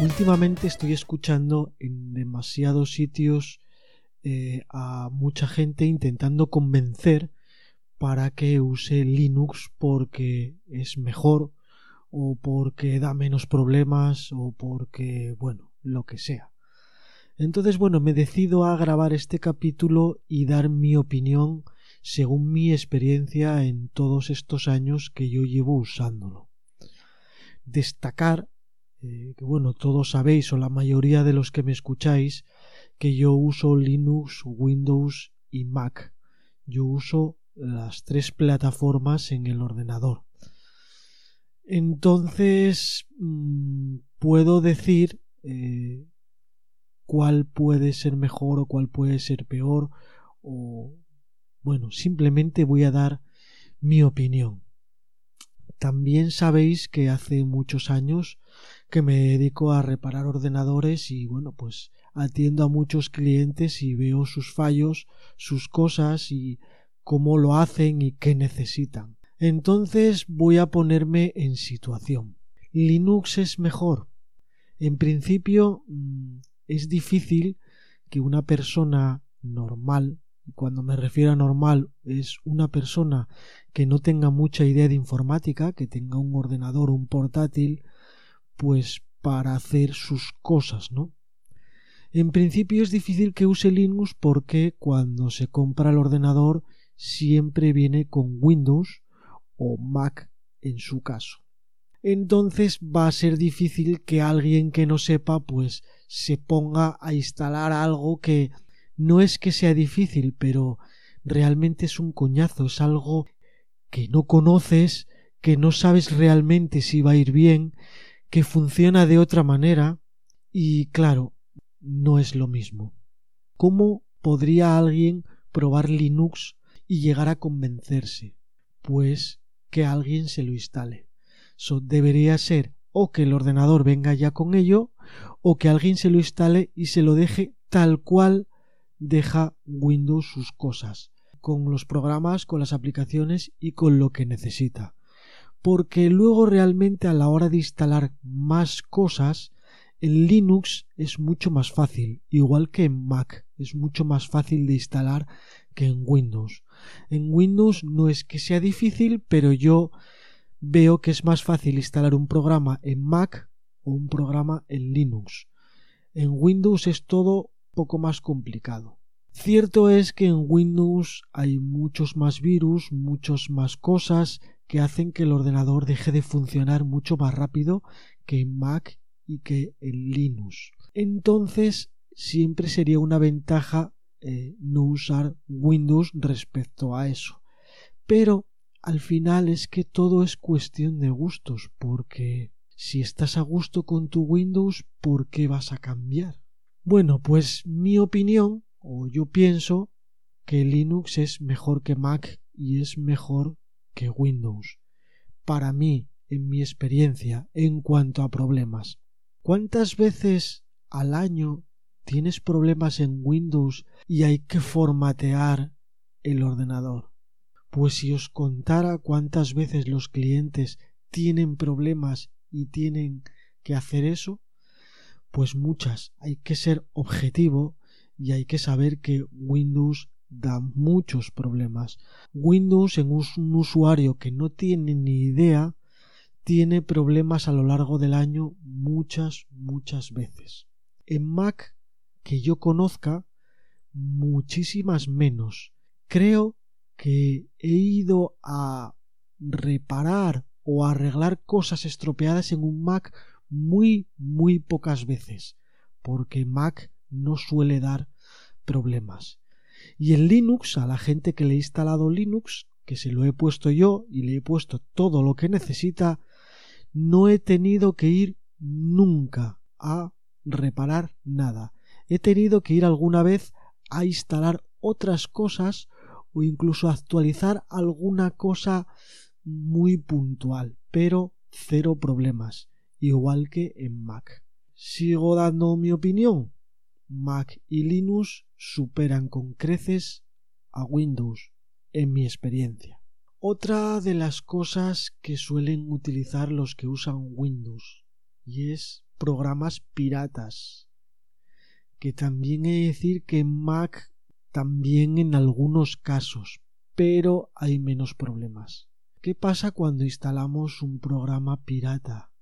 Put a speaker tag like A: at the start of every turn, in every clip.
A: Últimamente estoy escuchando en demasiados sitios eh, a mucha gente intentando convencer para que use Linux porque es mejor o porque da menos problemas o porque, bueno, lo que sea. Entonces, bueno, me decido a grabar este capítulo y dar mi opinión según mi experiencia en todos estos años que yo llevo usándolo. Destacar eh, que bueno, todos sabéis o la mayoría de los que me escucháis que yo uso Linux, Windows y Mac. Yo uso las tres plataformas en el ordenador. Entonces mm, puedo decir eh, cuál puede ser mejor o cuál puede ser peor o bueno, simplemente voy a dar mi opinión. También sabéis que hace muchos años que me dedico a reparar ordenadores y bueno, pues atiendo a muchos clientes y veo sus fallos, sus cosas y cómo lo hacen y qué necesitan. Entonces voy a ponerme en situación. ¿Linux es mejor? En principio mm, es difícil que una persona normal cuando me refiero a normal es una persona que no tenga mucha idea de informática, que tenga un ordenador, un portátil, pues para hacer sus cosas, ¿no? En principio es difícil que use Linux porque cuando se compra el ordenador siempre viene con Windows o Mac en su caso. Entonces va a ser difícil que alguien que no sepa pues se ponga a instalar algo que no es que sea difícil, pero realmente es un coñazo, es algo que no conoces, que no sabes realmente si va a ir bien, que funciona de otra manera y claro, no es lo mismo. ¿Cómo podría alguien probar Linux y llegar a convencerse? Pues que alguien se lo instale. Debería ser o que el ordenador venga ya con ello o que alguien se lo instale y se lo deje tal cual deja Windows sus cosas, con los programas, con las aplicaciones y con lo que necesita. Porque luego realmente a la hora de instalar más cosas, en Linux es mucho más fácil, igual que en Mac, es mucho más fácil de instalar que en Windows. En Windows no es que sea difícil, pero yo veo que es más fácil instalar un programa en Mac o un programa en Linux. En Windows es todo poco más complicado. Cierto es que en Windows hay muchos más virus, muchas más cosas que hacen que el ordenador deje de funcionar mucho más rápido que en Mac y que en Linux. Entonces, siempre sería una ventaja eh, no usar Windows respecto a eso. Pero al final es que todo es cuestión de gustos, porque si estás a gusto con tu Windows, ¿por qué vas a cambiar? Bueno, pues mi opinión, o yo pienso que Linux es mejor que Mac y es mejor que Windows. Para mí, en mi experiencia, en cuanto a problemas. ¿Cuántas veces al año tienes problemas en Windows y hay que formatear el ordenador? Pues si os contara cuántas veces los clientes tienen problemas y tienen que hacer eso, pues muchas. Hay que ser objetivo y hay que saber que Windows da muchos problemas. Windows en un usuario que no tiene ni idea tiene problemas a lo largo del año muchas, muchas veces. En Mac, que yo conozca, muchísimas menos. Creo que he ido a reparar o arreglar cosas estropeadas en un Mac muy, muy pocas veces, porque Mac no suele dar problemas. Y en Linux, a la gente que le ha instalado Linux, que se lo he puesto yo y le he puesto todo lo que necesita, no he tenido que ir nunca a reparar nada. He tenido que ir alguna vez a instalar otras cosas o incluso actualizar alguna cosa muy puntual, pero cero problemas, igual que en Mac. Sigo dando mi opinión. Mac y Linux superan con creces a Windows en mi experiencia. Otra de las cosas que suelen utilizar los que usan Windows y es programas piratas que también he de decir que Mac también en algunos casos pero hay menos problemas. ¿Qué pasa cuando instalamos un programa pirata?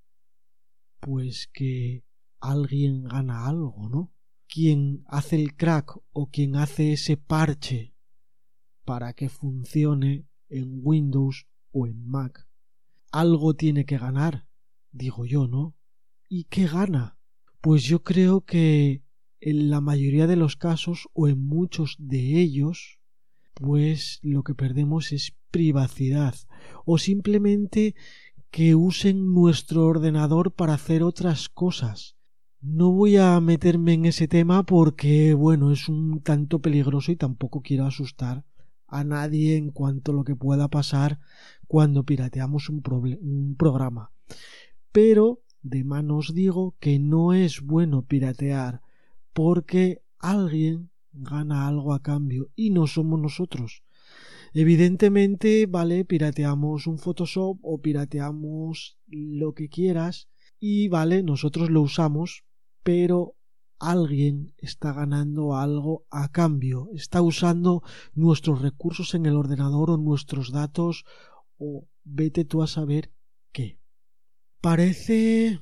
A: Pues que alguien gana algo, ¿no? Quien hace el crack o quien hace ese parche para que funcione en Windows o en Mac. Algo tiene que ganar, digo yo, ¿no? ¿Y qué gana? Pues yo creo que en la mayoría de los casos o en muchos de ellos, pues lo que perdemos es privacidad o simplemente que usen nuestro ordenador para hacer otras cosas. No voy a meterme en ese tema porque, bueno, es un tanto peligroso y tampoco quiero asustar a nadie en cuanto a lo que pueda pasar cuando pirateamos un, programa. Pero de manos digo que no es bueno piratear porque alguien gana algo a cambio y no somos nosotros. Evidentemente, vale, pirateamos un Photoshop o pirateamos lo que quieras y vale, nosotros lo usamos, pero alguien está ganando algo a cambio, está usando nuestros recursos en el ordenador o nuestros datos o vete tú a saber qué. Parece...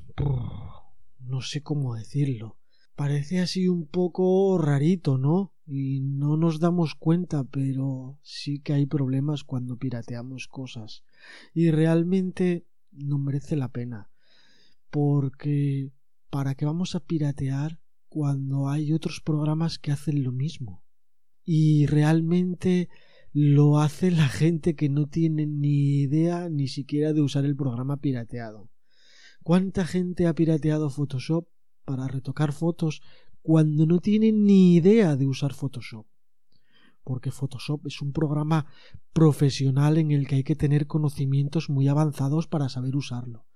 A: no sé cómo decirlo. Parece así un poco rarito, ¿no? Y no nos damos cuenta, pero sí que hay problemas cuando pirateamos cosas. Y realmente no merece la pena. Porque ¿para qué vamos a piratear cuando hay otros programas que hacen lo mismo. Y realmente lo hace la gente que no tiene ni idea ni siquiera de usar el programa pirateado. ¿Cuánta gente ha pirateado Photoshop para retocar fotos cuando no tiene ni idea de usar Photoshop? Porque Photoshop es un programa profesional en el que hay que tener conocimientos muy avanzados para saber usarlo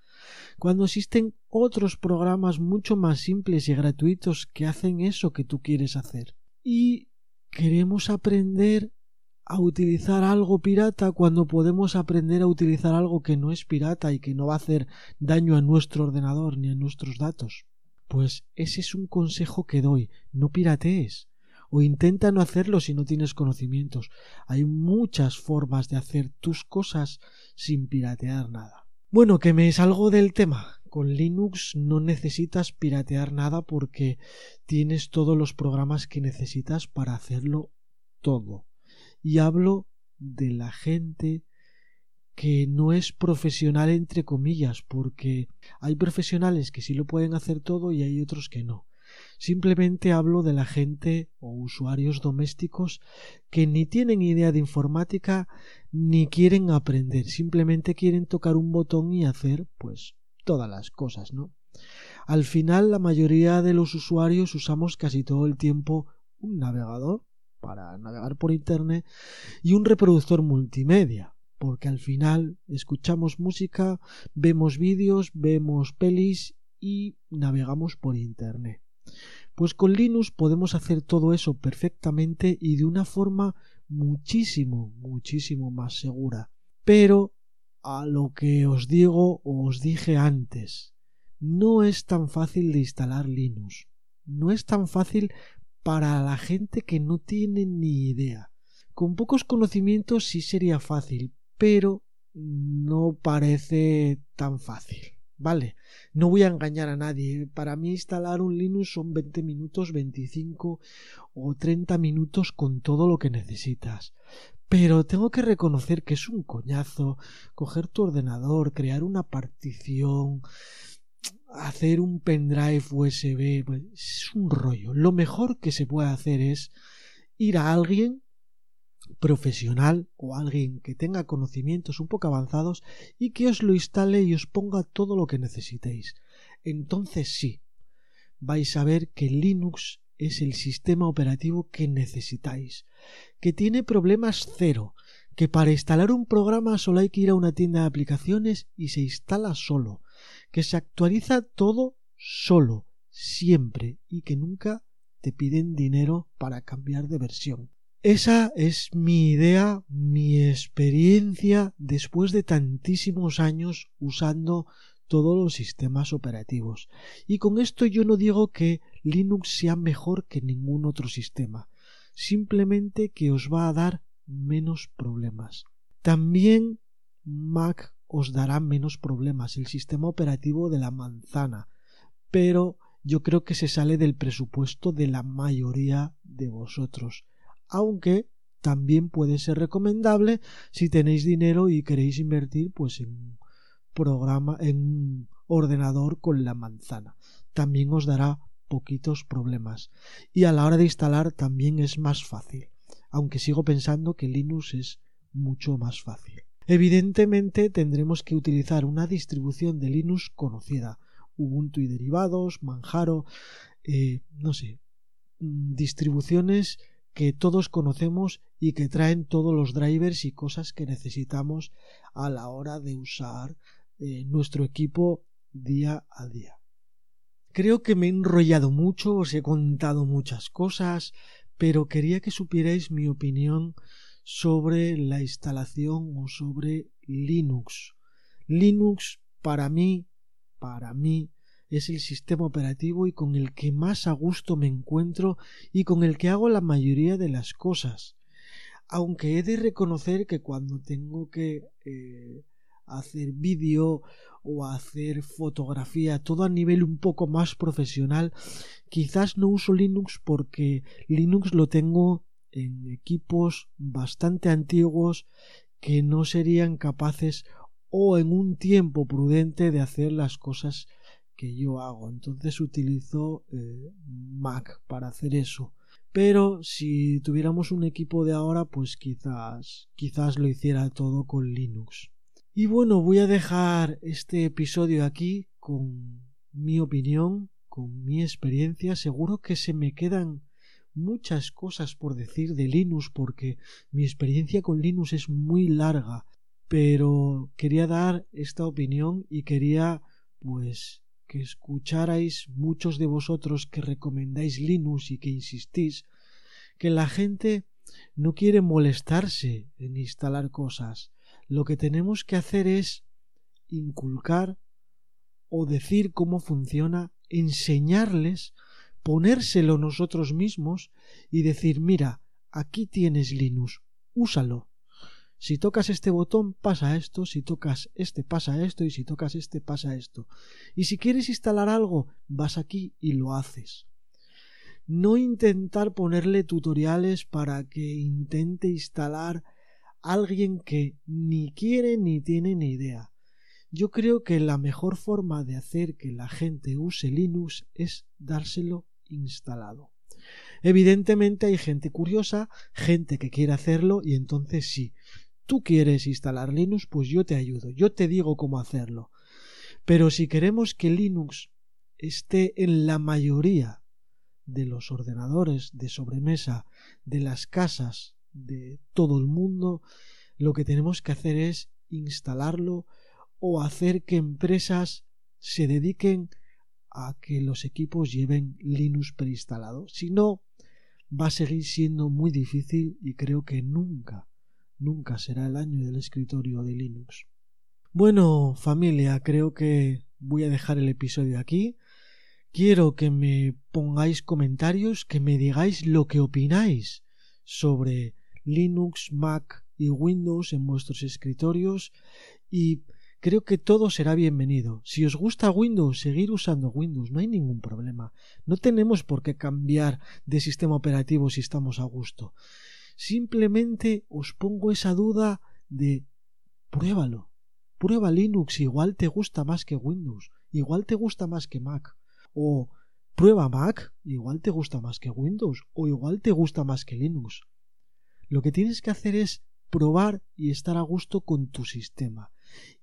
A: cuando existen otros programas mucho más simples y gratuitos que hacen eso que tú quieres hacer. Y queremos aprender a utilizar algo pirata cuando podemos aprender a utilizar algo que no es pirata y que no va a hacer daño a nuestro ordenador ni a nuestros datos. Pues ese es un consejo que doy, no piratees o intenta no hacerlo si no tienes conocimientos. Hay muchas formas de hacer tus cosas sin piratear nada. Bueno, que me salgo del tema. Con Linux no necesitas piratear nada porque tienes todos los programas que necesitas para hacerlo todo. Y hablo de la gente que no es profesional entre comillas, porque hay profesionales que sí lo pueden hacer todo y hay otros que no. Simplemente hablo de la gente o usuarios domésticos que ni tienen idea de informática ni quieren aprender, simplemente quieren tocar un botón y hacer pues todas las cosas, ¿no? Al final la mayoría de los usuarios usamos casi todo el tiempo un navegador para navegar por internet y un reproductor multimedia porque al final escuchamos música, vemos vídeos, vemos pelis y navegamos por internet. Pues con Linux podemos hacer todo eso perfectamente y de una forma muchísimo, muchísimo más segura. Pero a lo que os digo o os dije antes, no es tan fácil de instalar Linux. No es tan fácil para la gente que no tiene ni idea. Con pocos conocimientos sí sería fácil, pero no parece tan fácil. Vale, no voy a engañar a nadie. Para mí instalar un Linux son 20 minutos, 25 o 30 minutos con todo lo que necesitas. Pero tengo que reconocer que es un coñazo coger tu ordenador, crear una partición, hacer un pendrive USB. Pues, es un rollo. Lo mejor que se puede hacer es ir a alguien profesional o alguien que tenga conocimientos un poco avanzados y que os lo instale y os ponga todo lo que necesitéis. Entonces sí, vais a ver que Linux es el sistema operativo que necesitáis, que tiene problemas cero, que para instalar un programa solo hay que ir a una tienda de aplicaciones y se instala solo, que se actualiza todo solo, siempre, y que nunca te piden dinero para cambiar de versión. Esa es mi idea, mi experiencia después de tantísimos años usando todos los sistemas operativos. Y con esto yo no digo que Linux sea mejor que ningún otro sistema, simplemente que os va a dar menos problemas. También Mac os dará menos problemas, el sistema operativo de la manzana, pero yo creo que se sale del presupuesto de la mayoría de vosotros, aunque también puede ser recomendable si tenéis dinero y queréis invertir pues en programa en ordenador con la manzana. También os dará poquitos problemas y a la hora de instalar también es más fácil, aunque sigo pensando que Linux es mucho más fácil. Evidentemente tendremos que utilizar una distribución de Linux conocida, Ubuntu y derivados, Manjaro, eh, no sé, mm, distribuciones que todos conocemos y que traen todos los drivers y cosas que necesitamos a la hora de usar eh, nuestro equipo día a día. Creo que me he enrollado mucho, os he contado muchas cosas, pero quería que supierais mi opinión sobre la instalación o sobre Linux. Linux para mí, para mí, es el sistema operativo y con el que más a gusto me encuentro y con el que hago la mayoría de las cosas. Aunque he de reconocer que cuando tengo que eh, hacer vídeo o hacer fotografía, todo a nivel un poco más profesional, quizás no uso Linux porque Linux lo tengo en equipos bastante antiguos que no serían capaces o en un tiempo prudente de hacer las cosas que yo hago. Entonces utilizo eh, Mac para hacer eso. Pero si tuviéramos un equipo de ahora, pues quizás, quizás lo hiciera todo con Linux. Y bueno, voy a dejar este episodio aquí con mi opinión, con mi experiencia. Seguro que se me quedan muchas cosas por decir de Linux porque mi experiencia con Linux es muy larga. Pero quería dar esta opinión y quería pues que escucharais muchos de vosotros que recomendáis Linux y que insistís que la gente no quiere molestarse en instalar cosas. Lo que tenemos que hacer es inculcar o decir cómo funciona, enseñarles, ponérselo nosotros mismos y decir, mira, aquí tienes Linux, úsalo. Si tocas este botón pasa esto, si tocas este pasa esto y si tocas este pasa esto. Y si quieres instalar algo, vas aquí y lo haces. No intentar ponerle tutoriales para que intente instalar alguien que ni quiere ni tiene ni idea. Yo creo que la mejor forma de hacer que la gente use Linux es dárselo instalado. Evidentemente hay gente curiosa, gente que quiere hacerlo y entonces sí, tú quieres instalar Linux, pues yo te ayudo, yo te digo cómo hacerlo. Pero si queremos que Linux esté en la mayoría de los ordenadores de sobremesa de las casas de todo el mundo, lo que tenemos que hacer es instalarlo o hacer que empresas se dediquen a que los equipos lleven Linux preinstalado. Si no, va a seguir siendo muy difícil y creo que nunca nunca será el año del escritorio de Linux. Bueno, familia, creo que voy a dejar el episodio aquí. Quiero que me pongáis comentarios, que me digáis lo que opináis sobre Linux, Mac y Windows en vuestros escritorios y creo que todo será bienvenido. Si os gusta Windows, seguir usando Windows, no hay ningún problema. No tenemos por qué cambiar de sistema operativo si estamos a gusto. Simplemente os pongo esa duda de pruébalo. Prueba Linux, igual te gusta más que Windows, igual te gusta más que Mac. O prueba Mac, igual te gusta más que Windows, o igual te gusta más que Linux. Lo que tienes que hacer es probar y estar a gusto con tu sistema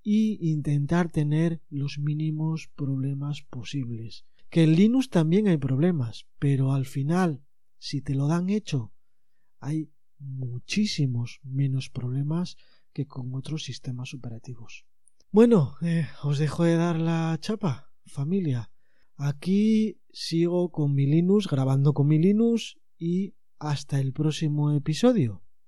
A: y intentar tener los mínimos problemas posibles. Que en Linux también hay problemas, pero al final, si te lo dan hecho, hay muchísimos menos problemas que con otros sistemas operativos. Bueno, eh, os dejo de dar la chapa, familia. Aquí sigo con mi Linux, grabando con mi Linux y hasta el próximo episodio.